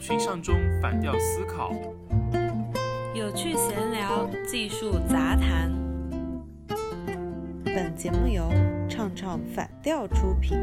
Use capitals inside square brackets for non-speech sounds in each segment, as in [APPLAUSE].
群像中反调思考，有趣闲聊，技术杂谈。本节目由唱唱反调出品。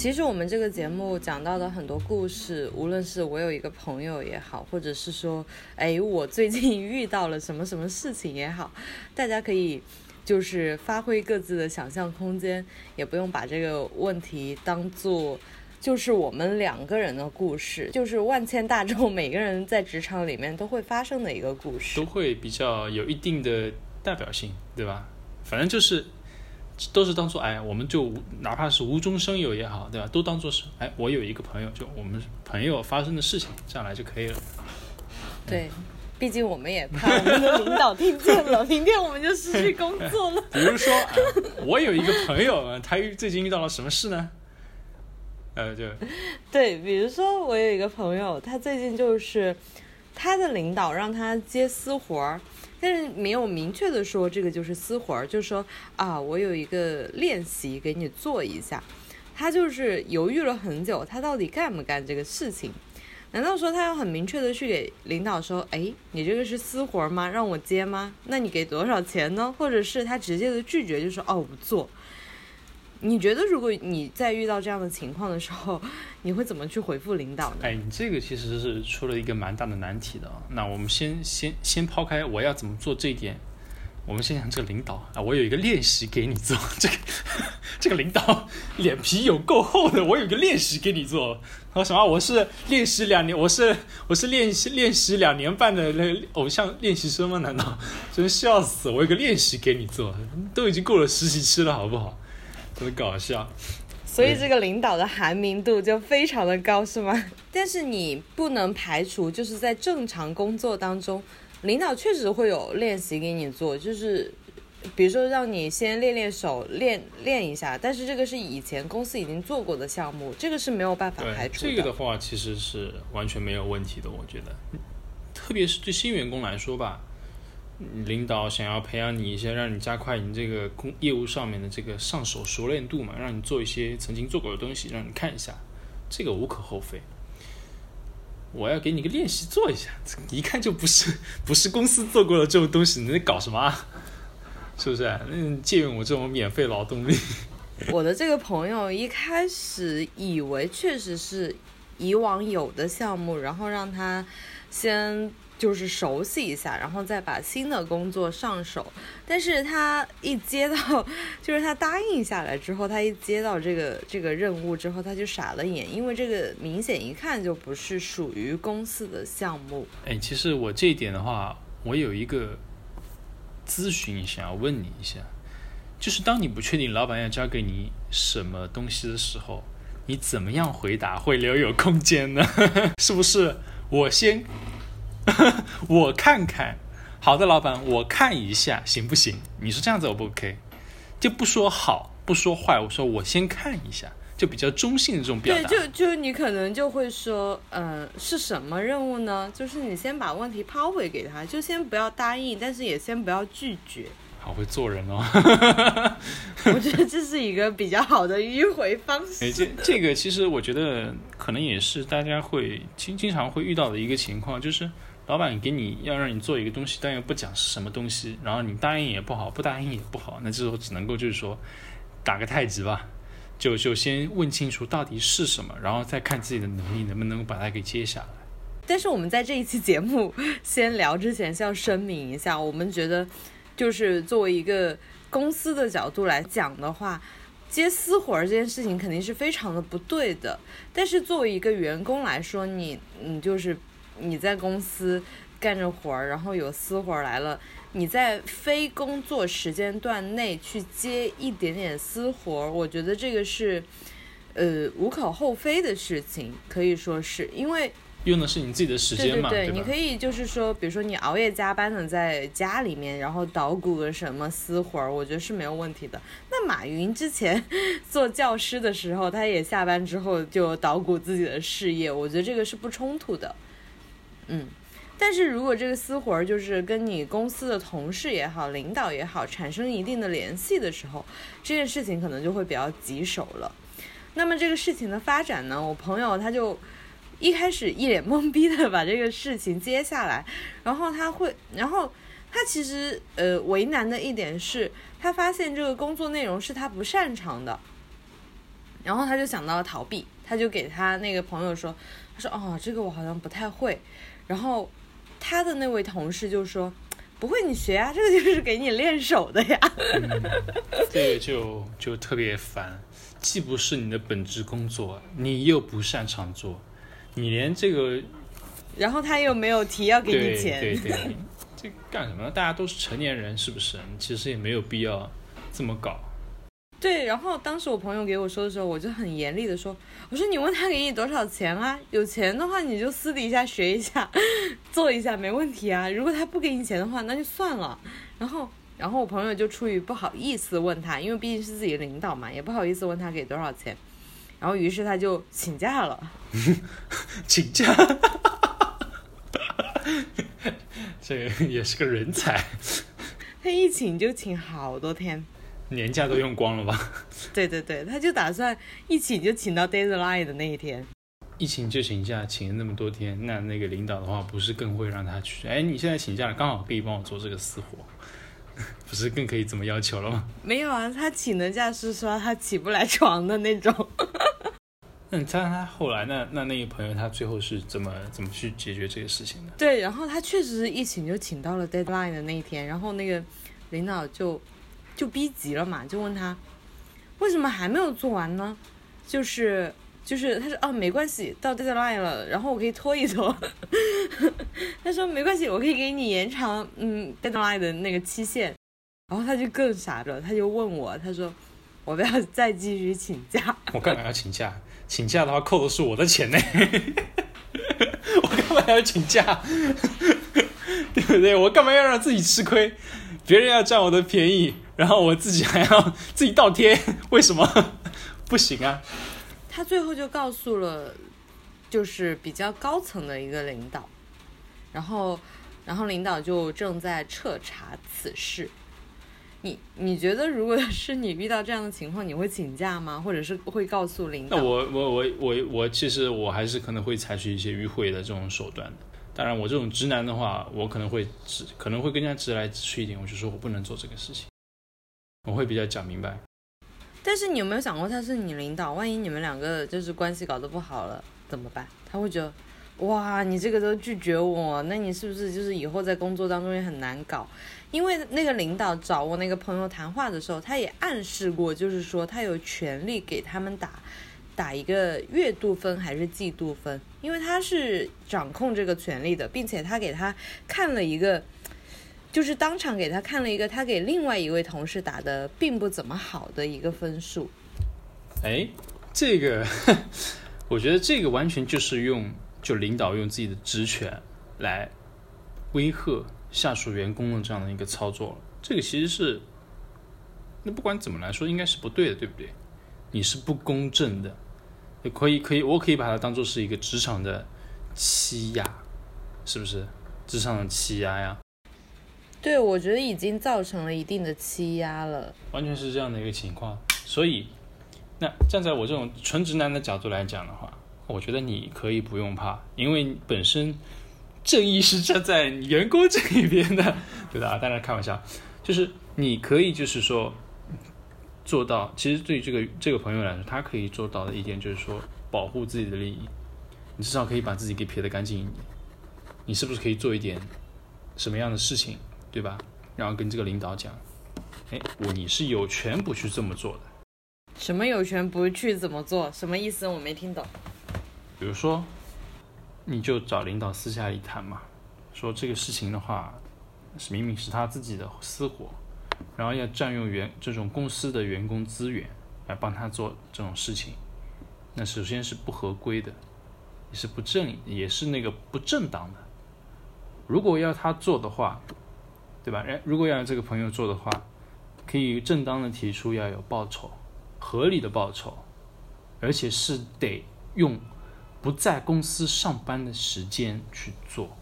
其实我们这个节目讲到的很多故事，无论是我有一个朋友也好，或者是说，哎，我最近遇到了什么什么事情也好，大家可以就是发挥各自的想象空间，也不用把这个问题当做就是我们两个人的故事，[LAUGHS] 就是万千大众每个人在职场里面都会发生的一个故事，都会比较有一定的代表性，对吧？反正就是。都是当做哎，我们就哪怕是无中生有也好，对吧？都当做是哎，我有一个朋友，就我们朋友发生的事情，这样来就可以了。对，毕竟我们也怕我们的领导听见了，明天我们就失去工作了。[LAUGHS] 比如说，我有一个朋友，他最近遇到了什么事呢？呃，就对，比如说我有一个朋友，他最近就是他的领导让他接私活儿。但是没有明确的说这个就是私活儿，就说啊，我有一个练习给你做一下。他就是犹豫了很久，他到底干不干这个事情？难道说他要很明确的去给领导说，哎，你这个是私活吗？让我接吗？那你给多少钱呢？或者是他直接的拒绝，就说哦，我不做。你觉得如果你在遇到这样的情况的时候，你会怎么去回复领导呢？哎，你这个其实是出了一个蛮大的难题的。那我们先先先抛开我要怎么做这一点，我们先讲这个领导啊，我有一个练习给你做。[LAUGHS] 这个这个领导脸皮有够厚的，我有个练习给你做。说什么？我是练习两年，我是我是练习练习两年半的那偶像练习生吗？难道真笑死？我有个练习给你做，都已经过了实习期了，好不好？很搞笑，所以这个领导的含名度就非常的高，是吗？但是你不能排除，就是在正常工作当中，领导确实会有练习给你做，就是比如说让你先练练手，练练一下。但是这个是以前公司已经做过的项目，这个是没有办法排除的。这个的话其实是完全没有问题的，我觉得，特别是对新员工来说吧。领导想要培养你一些，让你加快你这个工业务上面的这个上手熟练度嘛，让你做一些曾经做过的东西，让你看一下，这个无可厚非。我要给你个练习做一下，一看就不是不是公司做过的这种东西，你在搞什么？啊？[LAUGHS] 是不是？嗯，借用我这种免费劳动力。我的这个朋友一开始以为确实是以往有的项目，然后让他先。就是熟悉一下，然后再把新的工作上手。但是他一接到，就是他答应下来之后，他一接到这个这个任务之后，他就傻了眼，因为这个明显一看就不是属于公司的项目。哎，其实我这一点的话，我有一个咨询想要问你一下，就是当你不确定老板要交给你什么东西的时候，你怎么样回答会留有空间呢？[LAUGHS] 是不是我先？[LAUGHS] 我看看，好的，老板，我看一下，行不行？你说这样子 O 不 OK？就不说好，不说坏，我说我先看一下，就比较中性的这种表达。对，就就你可能就会说，嗯，是什么任务呢？就是你先把问题抛回给他，就先不要答应，但是也先不要拒绝。好会做人哦，[LAUGHS] 我觉得这是一个比较好的迂回方式。哎，这这个其实我觉得可能也是大家会经经常会遇到的一个情况，就是。老板给你要让你做一个东西，但又不讲是什么东西，然后你答应也不好，不答应也不好，那这时候只能够就是说打个太极吧，就就先问清楚到底是什么，然后再看自己的能力能不能把它给接下来。但是我们在这一期节目先聊之前，先要声明一下，我们觉得就是作为一个公司的角度来讲的话，接私活儿这件事情肯定是非常的不对的。但是作为一个员工来说，你你就是。你在公司干着活儿，然后有私活儿来了，你在非工作时间段内去接一点点私活儿，我觉得这个是，呃，无可厚非的事情，可以说是因为用的是你自己的时间嘛，对对对，你可以就是说，比如说你熬夜加班的在家里面，然后捣鼓个什么私活儿，我觉得是没有问题的。那马云之前 [LAUGHS] 做教师的时候，他也下班之后就捣鼓自己的事业，我觉得这个是不冲突的。嗯，但是如果这个私活儿就是跟你公司的同事也好、领导也好产生一定的联系的时候，这件事情可能就会比较棘手了。那么这个事情的发展呢，我朋友他就一开始一脸懵逼的把这个事情接下来，然后他会，然后他其实呃为难的一点是，他发现这个工作内容是他不擅长的，然后他就想到了逃避，他就给他那个朋友说，他说哦这个我好像不太会，然后他的那位同事就说。不会，你学啊，这个就是给你练手的呀。这个就就特别烦，既不是你的本职工作，你又不擅长做，你连这个，然后他又没有提要给你钱，对对，[LAUGHS] 这干什么呢？大家都是成年人，是不是？其实也没有必要这么搞。对，然后当时我朋友给我说的时候，我就很严厉的说，我说你问他给你多少钱啊？有钱的话你就私底下学一下，[LAUGHS] 做一下没问题啊。如果他不给你钱的话，那就算了。然后，然后我朋友就出于不好意思问他，因为毕竟是自己的领导嘛，也不好意思问他给多少钱。然后于是他就请假了。[LAUGHS] 请假，[LAUGHS] 这个也是个人才，他一请就请好多天。年假都用光了吧？[LAUGHS] 对对对，他就打算一请就请到 deadline 的那一天。一请就请假，请了那么多天，那那个领导的话，不是更会让他去？哎，你现在请假了，刚好可以帮我做这个私活，[LAUGHS] 不是更可以怎么要求了吗？没有啊，他请的假是说他起不来床的那种。那你猜他后来，那那那个朋友他最后是怎么怎么去解决这个事情的？对，然后他确实是一请就请到了 deadline 的那一天，然后那个领导就就逼急了嘛，就问他为什么还没有做完呢？就是就是他说哦没关系，到 deadline 了，然后我可以拖一拖。[LAUGHS] 他说没关系，我可以给你延长嗯 deadline 的那个期限。然后他就更傻了，他就问我，他说我不要 [LAUGHS] 再继续请假。我干嘛要请假？请假的话扣的是我的钱呢，[LAUGHS] 我干嘛要请假？对不对？我干嘛要让自己吃亏？别人要占我的便宜，然后我自己还要自己倒贴，为什么 [LAUGHS] 不行啊？他最后就告诉了，就是比较高层的一个领导，然后，然后领导就正在彻查此事。你你觉得，如果是你遇到这样的情况，你会请假吗？或者是会告诉领导？那我我我我我，其实我还是可能会采取一些迂回的这种手段的。当然，我这种直男的话，我可能会直可能会更加直来直去一点，我就说我不能做这个事情，我会比较讲明白。但是你有没有想过，他是你领导，万一你们两个就是关系搞得不好了怎么办？他会觉得，哇，你这个都拒绝我，那你是不是就是以后在工作当中也很难搞？因为那个领导找我那个朋友谈话的时候，他也暗示过，就是说他有权利给他们打打一个月度分还是季度分，因为他是掌控这个权利的，并且他给他看了一个。就是当场给他看了一个他给另外一位同事打的并不怎么好的一个分数。哎，这个我觉得这个完全就是用就领导用自己的职权来威吓下属员工的这样的一个操作了。这个其实是那不管怎么来说，应该是不对的，对不对？你是不公正的，也可以可以，我可以把它当做是一个职场的欺压，是不是？职场的欺压呀。对，我觉得已经造成了一定的欺压了，完全是这样的一个情况。所以，那站在我这种纯直男的角度来讲的话，我觉得你可以不用怕，因为本身正义是站在员工这一边的，对吧？当然开玩笑，就是你可以就是说做到。其实对于这个这个朋友来说，他可以做到的一点就是说保护自己的利益，你至少可以把自己给撇得干净一点。你是不是可以做一点什么样的事情？对吧？然后跟这个领导讲，哎，我你是有权不去这么做的。什么有权不去怎么做？什么意思？我没听懂。比如说，你就找领导私下里谈嘛，说这个事情的话，是明明是他自己的私活，然后要占用员这种公司的员工资源来帮他做这种事情，那首先是不合规的，也是不正，也是那个不正当的。如果要他做的话，对吧？如果要让这个朋友做的话，可以正当的提出要有报酬，合理的报酬，而且是得用不在公司上班的时间去做，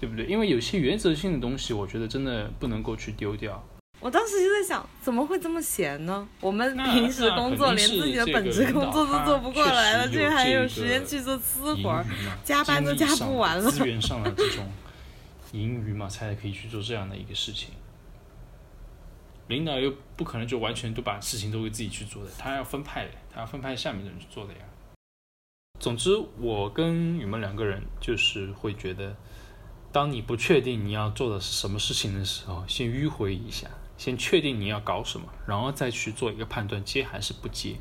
对不对？因为有些原则性的东西，我觉得真的不能够去丢掉。我当时就在想，怎么会这么闲呢？我们平时工作连自己的本职工作都做不过来了，确实居然还有时间去做私活儿，加班都加不完了资源上的这种盈余嘛，才可以去做这样的一个事情。领导又不可能就完全都把事情都为自己去做的，他要分派，他要分派下面的人去做的呀。总之，我跟你们两个人就是会觉得，当你不确定你要做的是什么事情的时候，先迂回一下，先确定你要搞什么，然后再去做一个判断，接还是不接。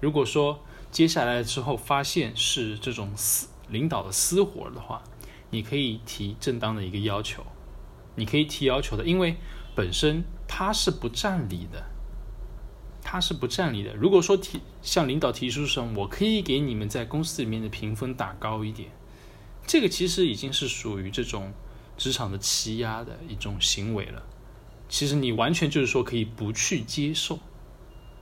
如果说接下来之后发现是这种私领导的私活的话，你可以提正当的一个要求，你可以提要求的，因为本身他是不占理的，他是不占理的。如果说提向领导提出什么，我可以给你们在公司里面的评分打高一点，这个其实已经是属于这种职场的欺压的一种行为了。其实你完全就是说可以不去接受。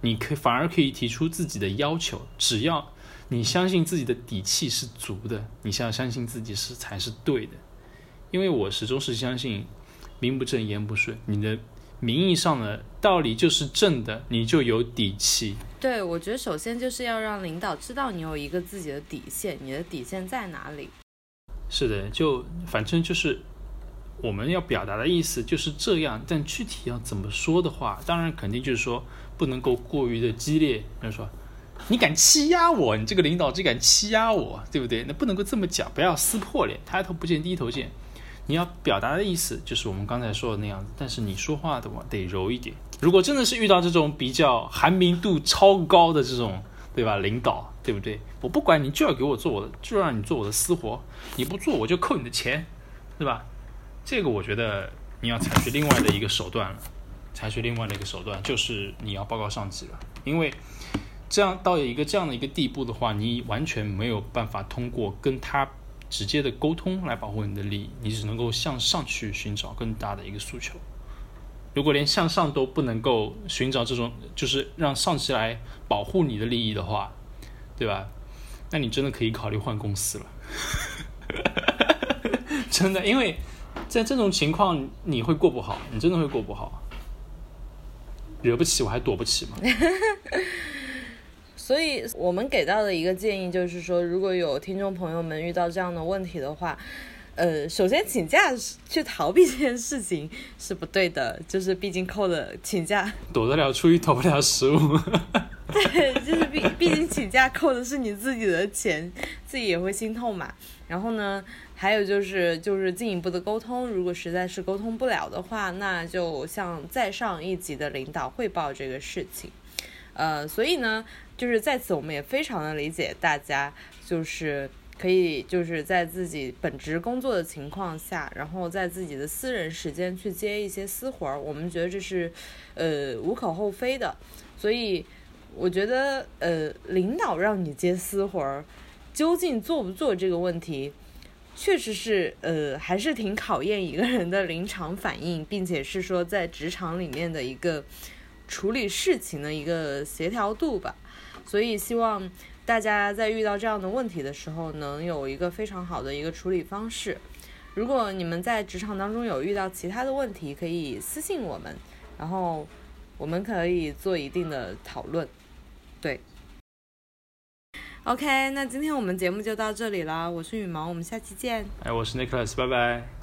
你可反而可以提出自己的要求，只要你相信自己的底气是足的，你想要相信自己是才是对的。因为我始终是相信名不正言不顺，你的名义上的道理就是正的，你就有底气。对，我觉得首先就是要让领导知道你有一个自己的底线，你的底线在哪里。是的，就反正就是我们要表达的意思就是这样，但具体要怎么说的话，当然肯定就是说不能够过于的激烈，比如说你敢欺压我，你这个领导就敢欺压我，对不对？那不能够这么讲，不要撕破脸，抬头不见低头见。你要表达的意思就是我们刚才说的那样子，但是你说话的话得柔一点。如果真的是遇到这种比较含明度超高的这种，对吧？领导，对不对？我不管你就要给我做我的，就让你做我的私活，你不做我就扣你的钱，对吧？这个我觉得你要采取另外的一个手段了，采取另外的一个手段就是你要报告上级了，因为这样到一个这样的一个地步的话，你完全没有办法通过跟他直接的沟通来保护你的利益，你只能够向上去寻找更大的一个诉求。如果连向上都不能够寻找这种，就是让上级来保护你的利益的话，对吧？那你真的可以考虑换公司了。[LAUGHS] 真的，因为在这种情况你会过不好，你真的会过不好。惹不起我还躲不起吗？所以我们给到的一个建议就是说，如果有听众朋友们遇到这样的问题的话，呃，首先请假去逃避这件事情是不对的，就是毕竟扣了请假，[LAUGHS] 躲得了初一，躲不了十五。对，就是毕毕竟请假扣的是你自己的钱，自己也会心痛嘛。然后呢，还有就是就是进一步的沟通，如果实在是沟通不了的话，那就向再上一级的领导汇报这个事情。呃，所以呢，就是在此我们也非常的理解大家，就是可以就是在自己本职工作的情况下，然后在自己的私人时间去接一些私活儿，我们觉得这是呃无可厚非的。所以我觉得呃，领导让你接私活儿，究竟做不做这个问题，确实是呃还是挺考验一个人的临场反应，并且是说在职场里面的一个。处理事情的一个协调度吧，所以希望大家在遇到这样的问题的时候，能有一个非常好的一个处理方式。如果你们在职场当中有遇到其他的问题，可以私信我们，然后我们可以做一定的讨论。对，OK，那今天我们节目就到这里了，我是羽毛，我们下期见。哎，我是 Nicholas，拜拜。